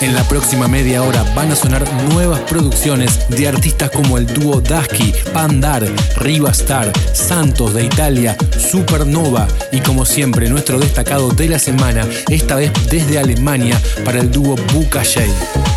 En la próxima media hora van a sonar nuevas producciones de artistas como el dúo Dasky, Pandar, Riva Star, Santos de Italia, Supernova y como siempre nuestro destacado de la semana, esta vez desde Alemania para el dúo Buka Shade.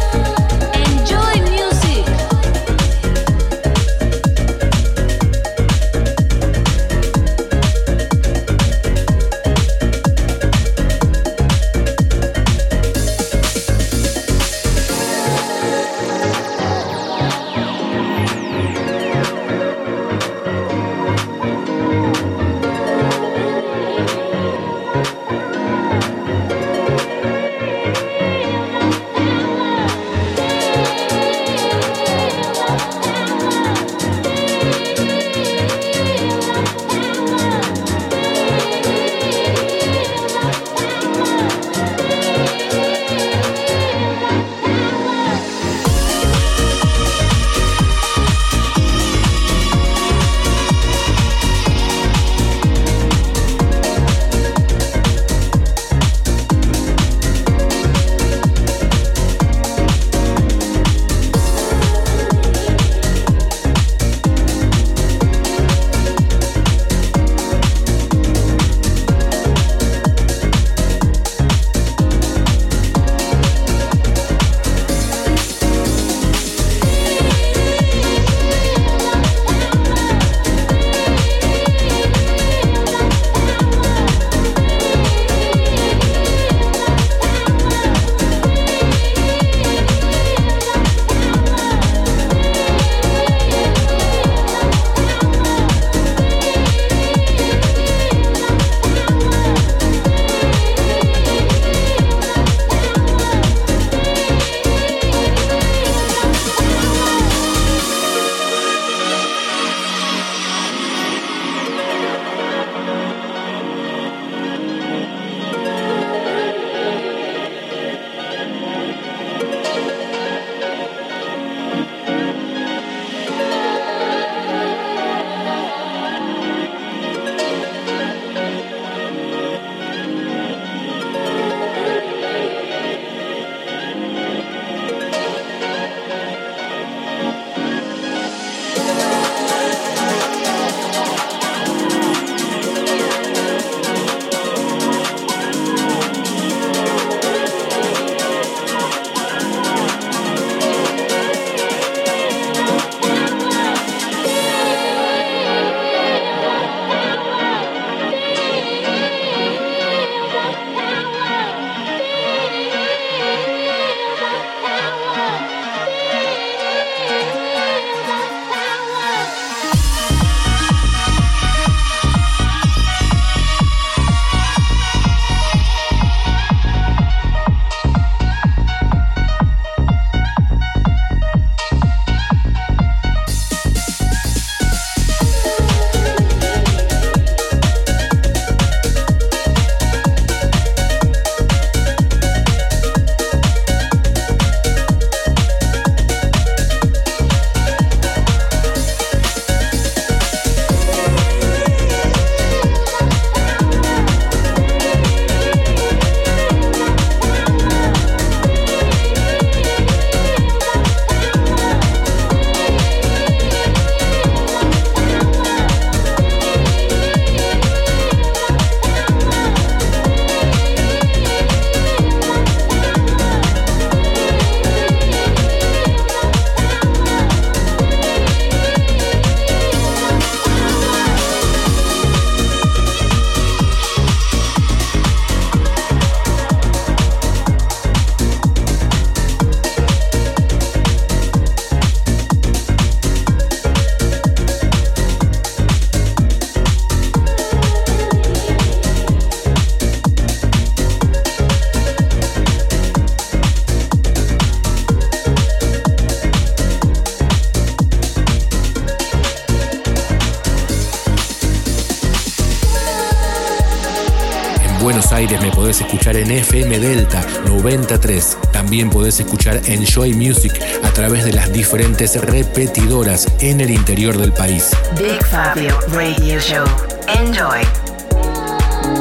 En FM Delta 93. También podés escuchar Enjoy Music a través de las diferentes repetidoras en el interior del país. Big Fabio Radio Show. Enjoy.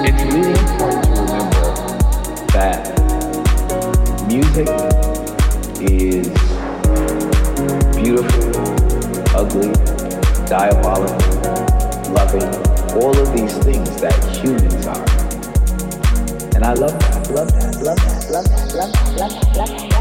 It's really important to remember that music is beautiful, ugly, diabolical, loving, all of these things that humans are. And I love that, love that, love that, love that, love that, love that. Love.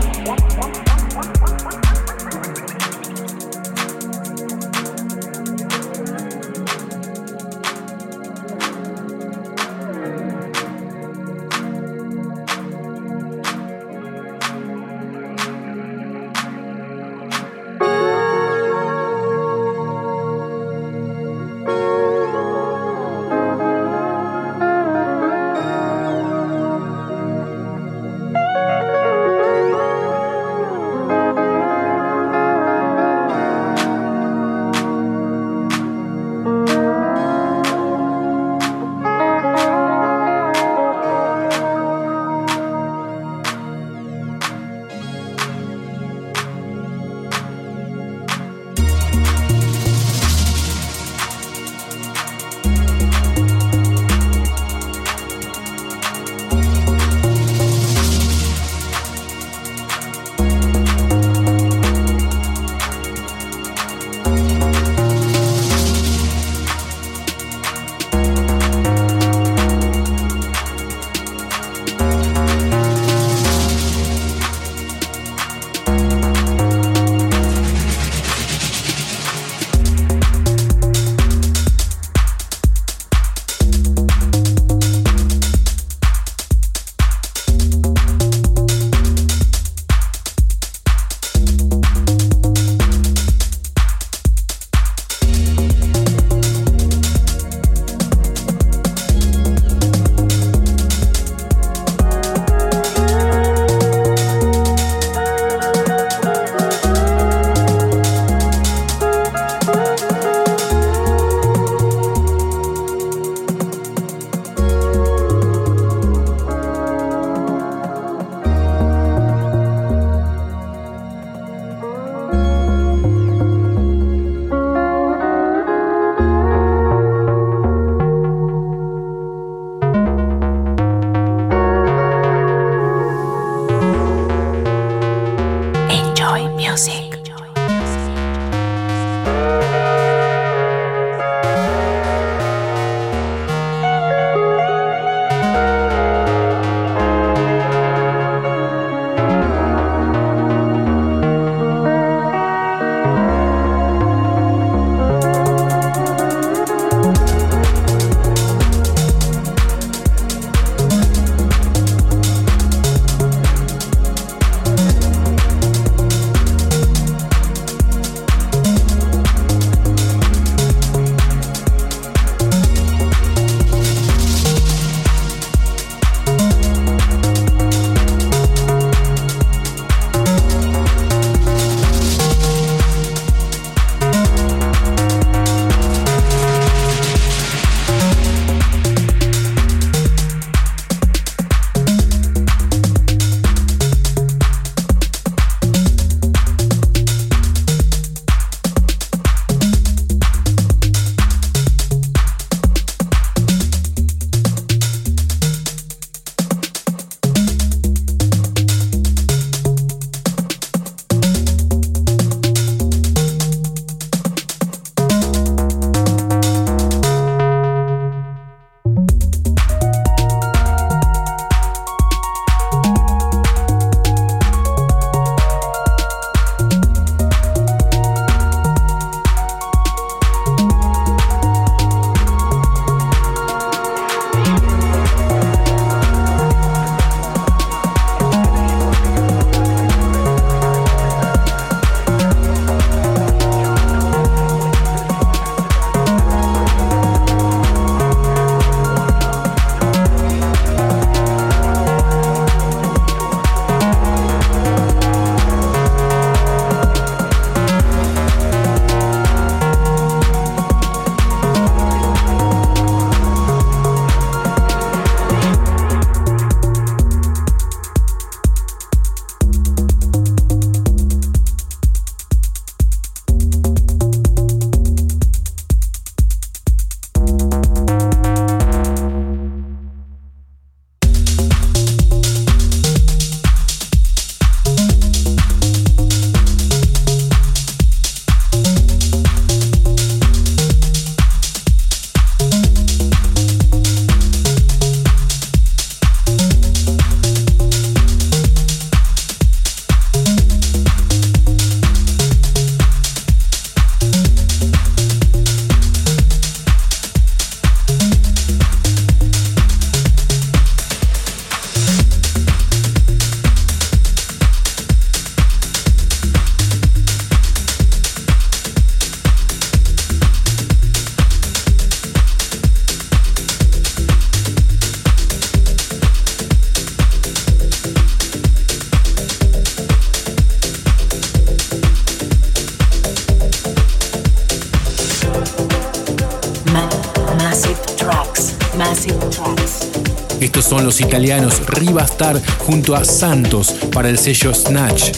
son los italianos Rivastar junto a Santos para el sello Snatch.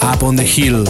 Up on the Hill.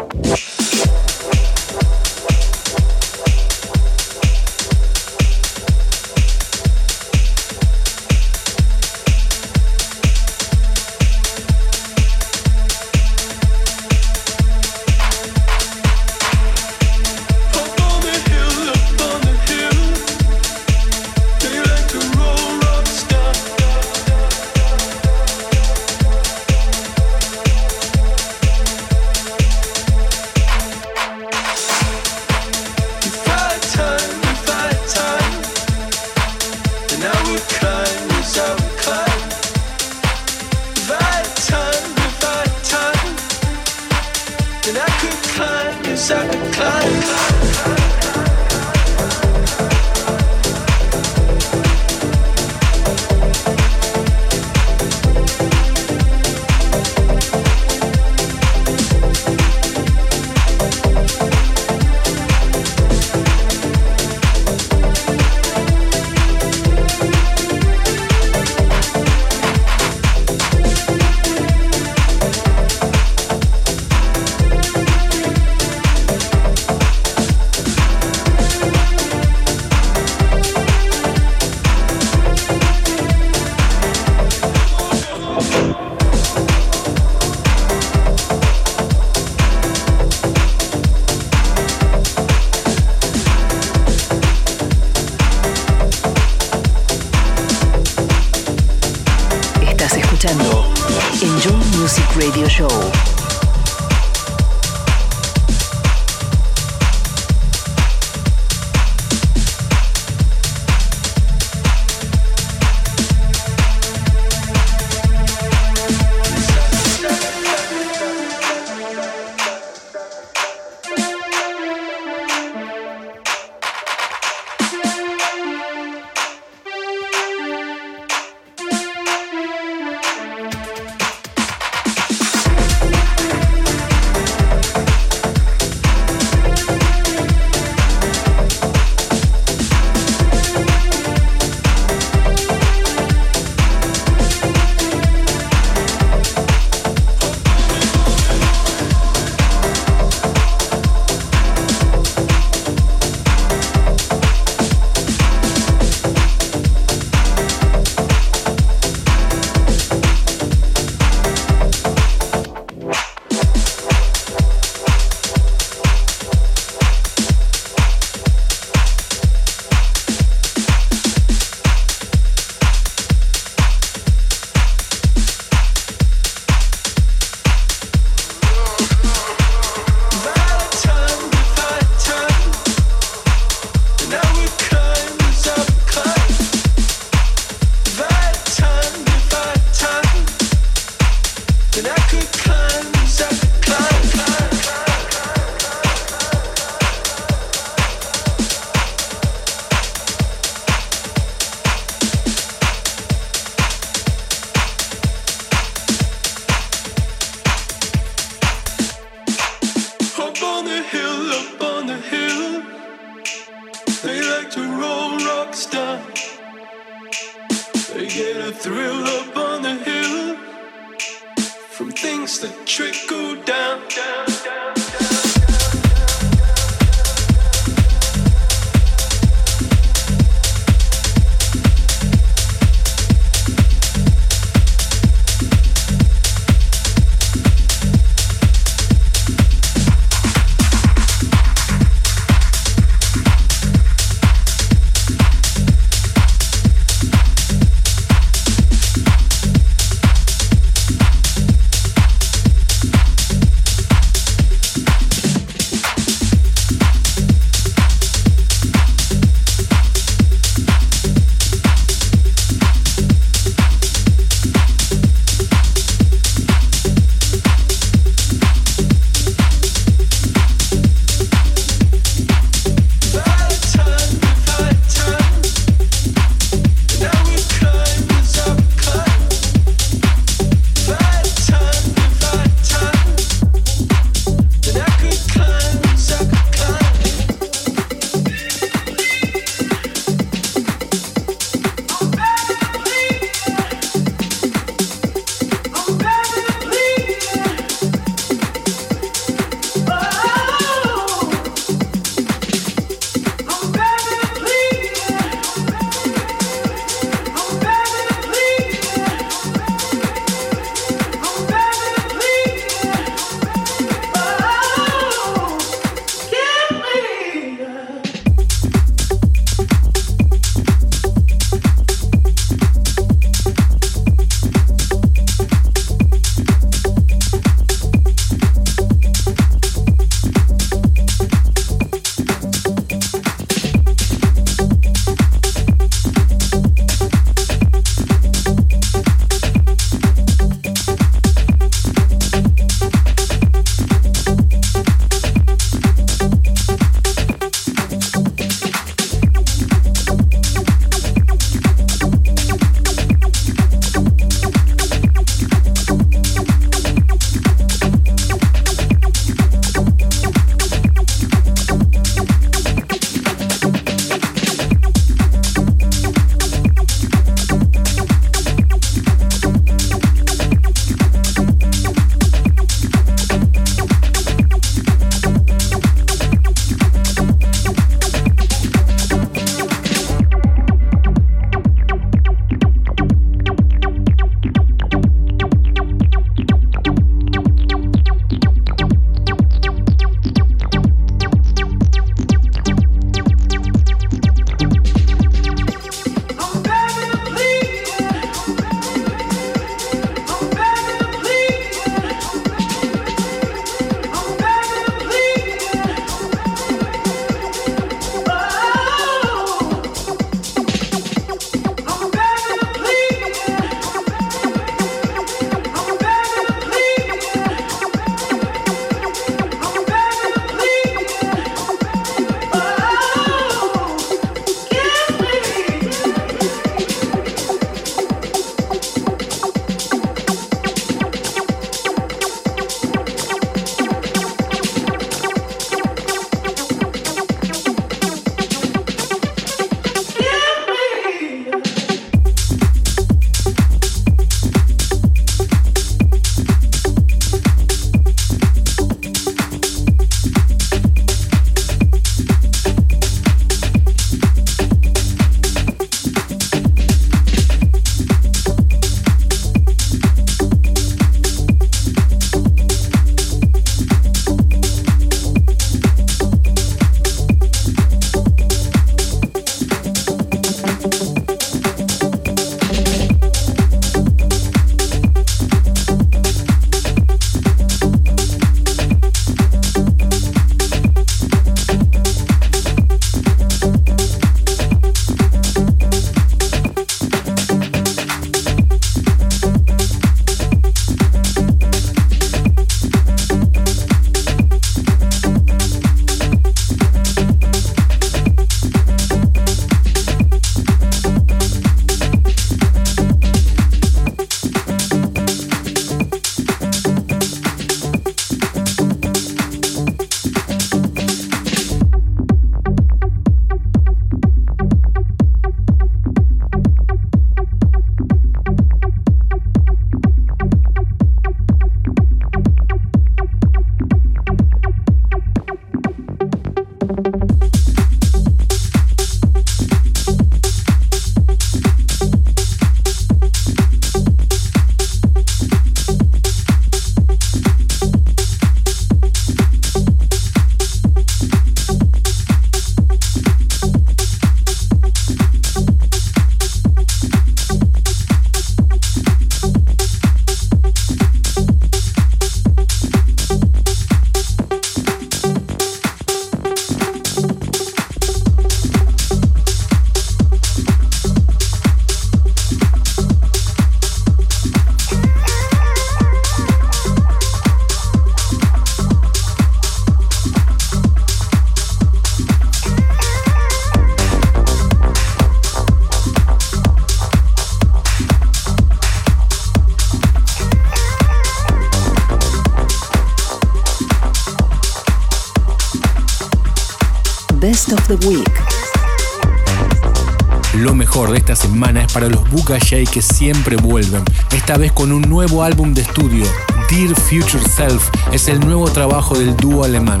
Para los J que siempre vuelven, esta vez con un nuevo álbum de estudio. Dear Future Self es el nuevo trabajo del dúo alemán.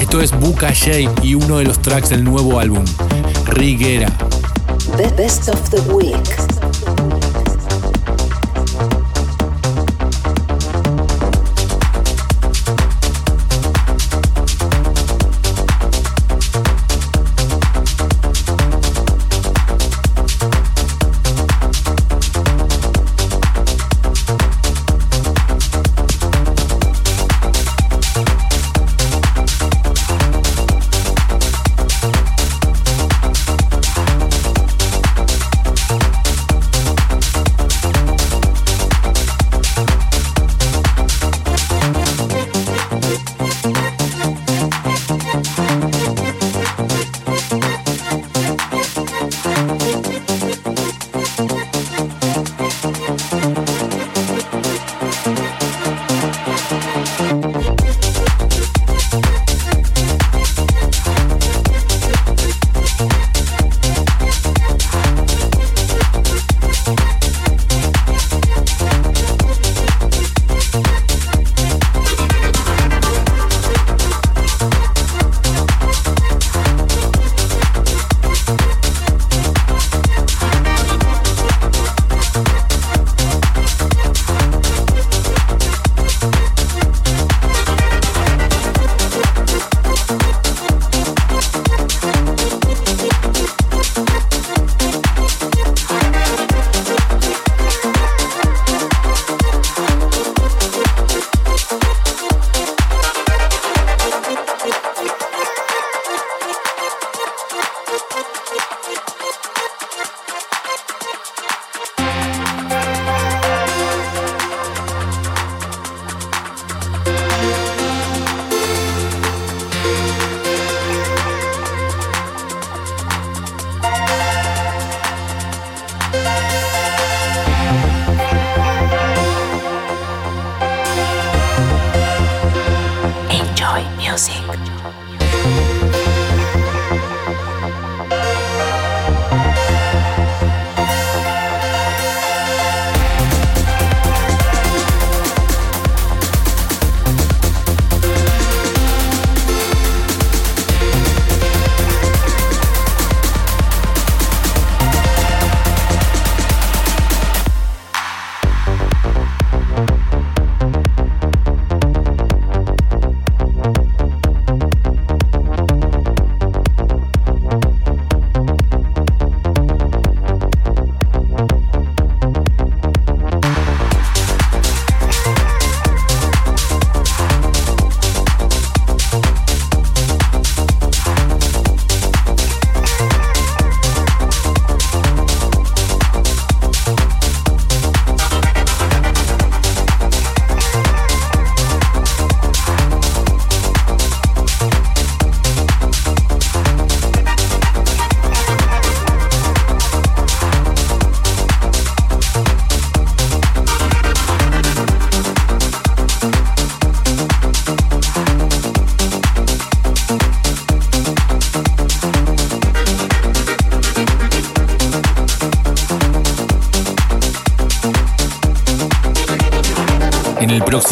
Esto es J y uno de los tracks del nuevo álbum, Riguera.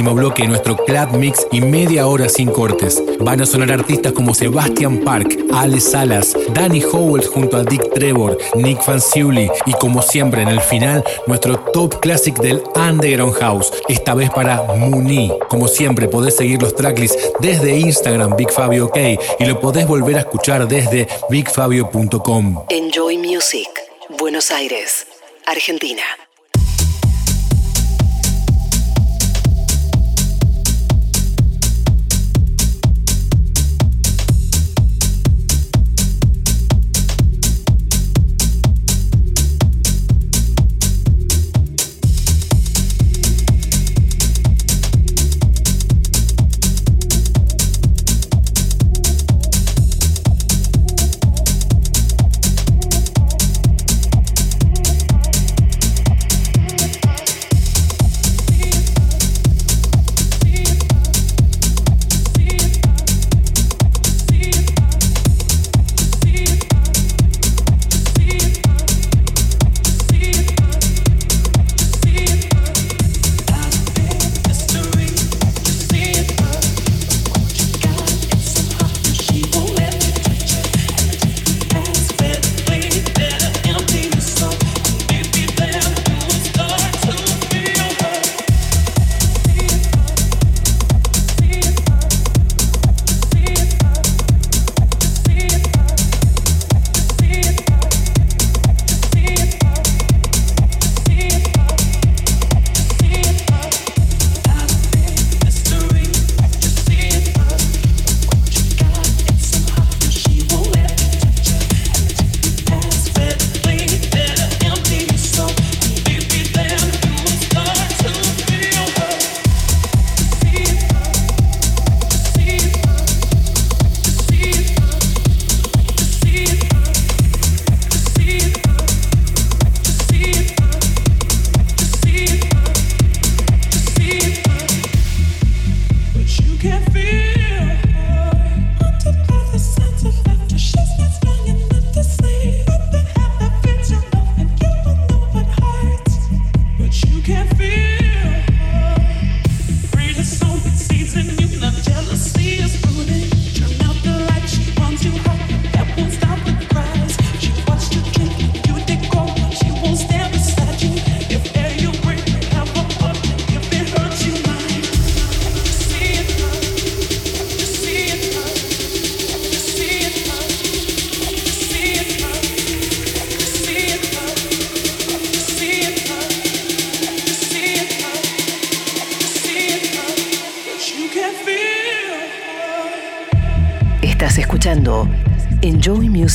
Bloque, nuestro Club Mix y media hora sin cortes. Van a sonar artistas como Sebastian Park, Ale Salas, Danny Howells junto a Dick Trevor, Nick Fanciulli y como siempre en el final, nuestro top classic del Underground House, esta vez para Muni. Como siempre, podés seguir los tracklists desde Instagram, BigFabioK, y lo podés volver a escuchar desde bigfabio.com. Enjoy music. Buenos Aires, Argentina.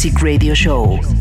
Music Radio Show.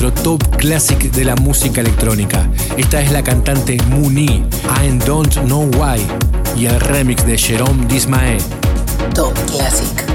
Nuestro top classic de la música electrónica. Esta es la cantante Muni, I Don't Know Why, y el remix de Jerome Dismae. Top Classic.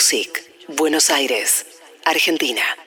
Music, Buenos Aires, Argentina.